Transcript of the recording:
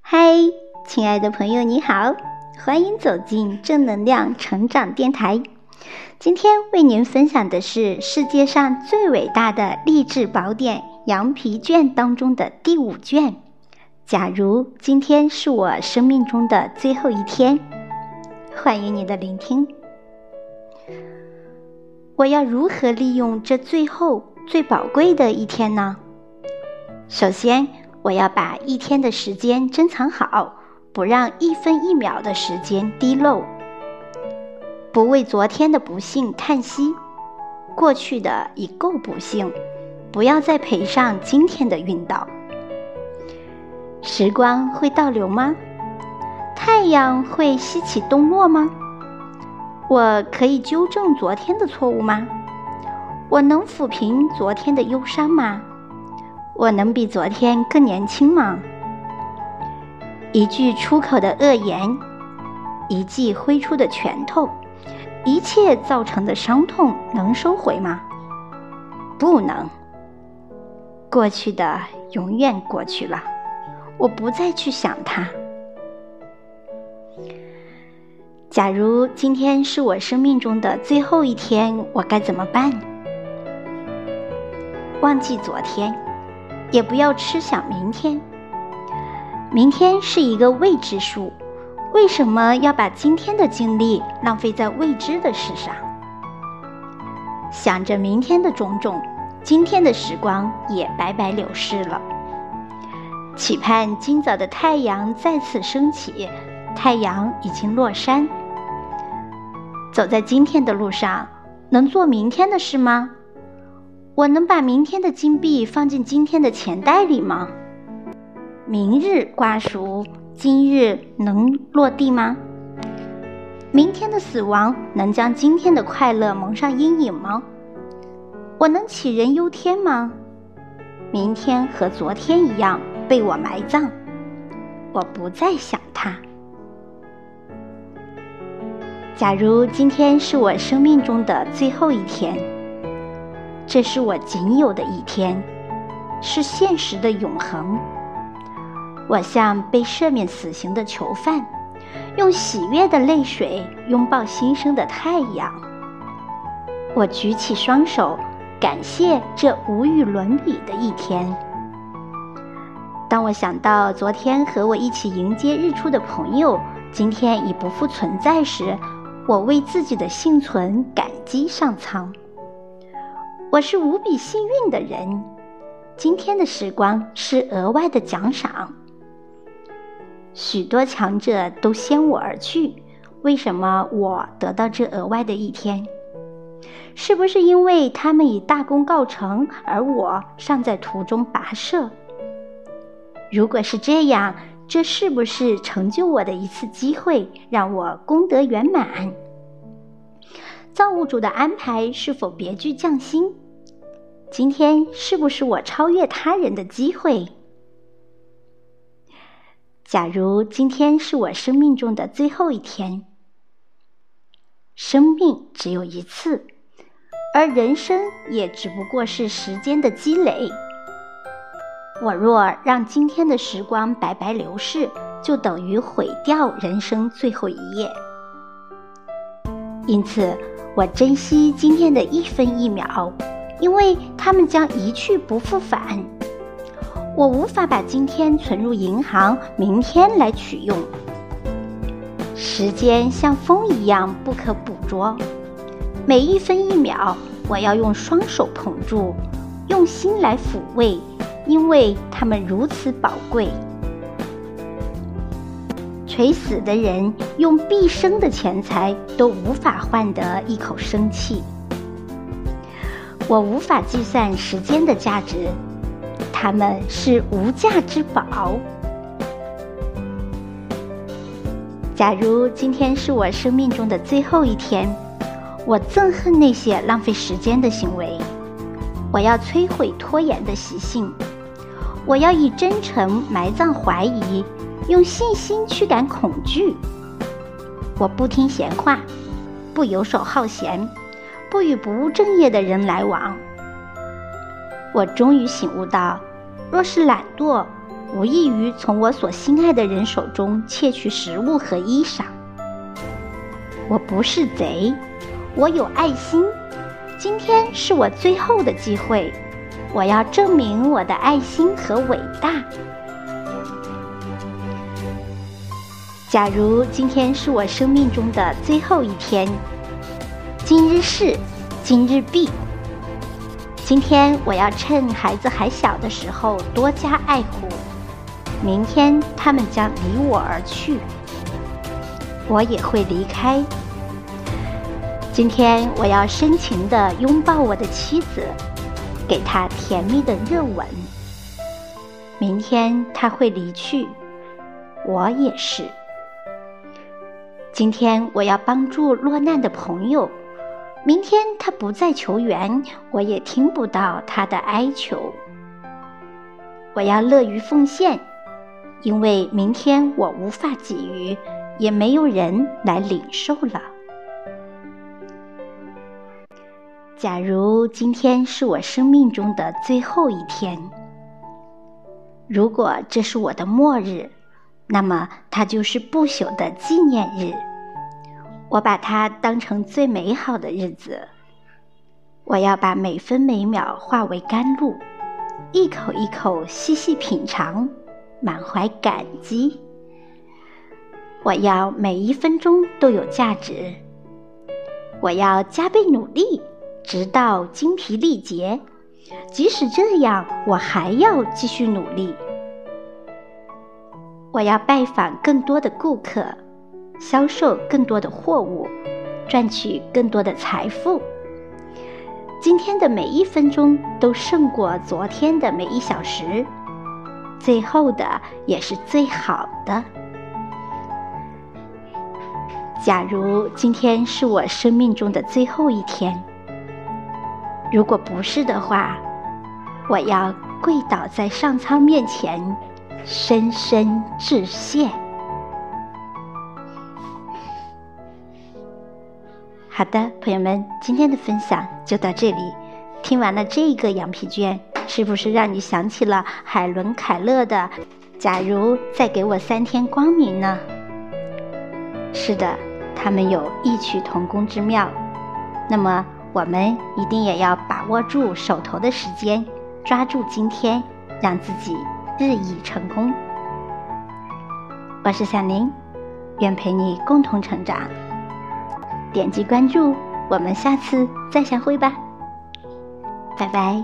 嗨，亲爱的朋友，你好，欢迎走进正能量成长电台。今天为您分享的是世界上最伟大的励志宝典《羊皮卷》当中的第五卷。假如今天是我生命中的最后一天，欢迎你的聆听。我要如何利用这最后最宝贵的一天呢？首先，我要把一天的时间珍藏好，不让一分一秒的时间滴漏。不为昨天的不幸叹息，过去的已够不幸，不要再赔上今天的运道。时光会倒流吗？太阳会西起东落吗？我可以纠正昨天的错误吗？我能抚平昨天的忧伤吗？我能比昨天更年轻吗？一句出口的恶言，一记挥出的拳头，一切造成的伤痛能收回吗？不能。过去的永远过去了，我不再去想它。假如今天是我生命中的最后一天，我该怎么办？忘记昨天，也不要痴想明天。明天是一个未知数，为什么要把今天的精力浪费在未知的事上？想着明天的种种，今天的时光也白白流逝了。期盼今早的太阳再次升起，太阳已经落山。走在今天的路上，能做明天的事吗？我能把明天的金币放进今天的钱袋里吗？明日瓜熟，今日能落地吗？明天的死亡能将今天的快乐蒙上阴影吗？我能杞人忧天吗？明天和昨天一样被我埋葬，我不再想它。假如今天是我生命中的最后一天，这是我仅有的一天，是现实的永恒。我像被赦免死刑的囚犯，用喜悦的泪水拥抱新生的太阳。我举起双手，感谢这无与伦比的一天。当我想到昨天和我一起迎接日出的朋友，今天已不复存在时，我为自己的幸存感激上苍。我是无比幸运的人，今天的时光是额外的奖赏。许多强者都先我而去，为什么我得到这额外的一天？是不是因为他们已大功告成，而我尚在途中跋涉？如果是这样，这是不是成就我的一次机会，让我功德圆满？造物主的安排是否别具匠心？今天是不是我超越他人的机会？假如今天是我生命中的最后一天，生命只有一次，而人生也只不过是时间的积累。我若让今天的时光白白流逝，就等于毁掉人生最后一页。因此，我珍惜今天的一分一秒，因为他们将一去不复返。我无法把今天存入银行，明天来取用。时间像风一样不可捕捉，每一分一秒，我要用双手捧住，用心来抚慰。因为他们如此宝贵，垂死的人用毕生的钱财都无法换得一口生气。我无法计算时间的价值，他们是无价之宝。假如今天是我生命中的最后一天，我憎恨那些浪费时间的行为，我要摧毁拖延的习性。我要以真诚埋葬怀疑，用信心驱赶恐惧。我不听闲话，不游手好闲，不与不务正业的人来往。我终于醒悟到，若是懒惰，无异于从我所心爱的人手中窃取食物和衣裳。我不是贼，我有爱心。今天是我最后的机会，我要证明我的爱心和伟大。假如今天是我生命中的最后一天，今日事今日毕。今天我要趁孩子还小的时候多加爱护，明天他们将离我而去，我也会离开。今天我要深情地拥抱我的妻子，给她甜蜜的热吻。明天她会离去，我也是。今天我要帮助落难的朋友。明天他不再求援，我也听不到他的哀求。我要乐于奉献，因为明天我无法给予，也没有人来领受了。假如今天是我生命中的最后一天，如果这是我的末日，那么它就是不朽的纪念日。我把它当成最美好的日子。我要把每分每秒化为甘露，一口一口细细品尝，满怀感激。我要每一分钟都有价值。我要加倍努力，直到精疲力竭。即使这样，我还要继续努力。我要拜访更多的顾客。销售更多的货物，赚取更多的财富。今天的每一分钟都胜过昨天的每一小时，最后的也是最好的。假如今天是我生命中的最后一天，如果不是的话，我要跪倒在上苍面前，深深致谢。好的，朋友们，今天的分享就到这里。听完了这个羊皮卷，是不是让你想起了海伦·凯勒的“假如再给我三天光明呢？”是的，他们有异曲同工之妙。那么，我们一定也要把握住手头的时间，抓住今天，让自己日益成功。我是小宁，愿陪你共同成长。点击关注，我们下次再相会吧，拜拜。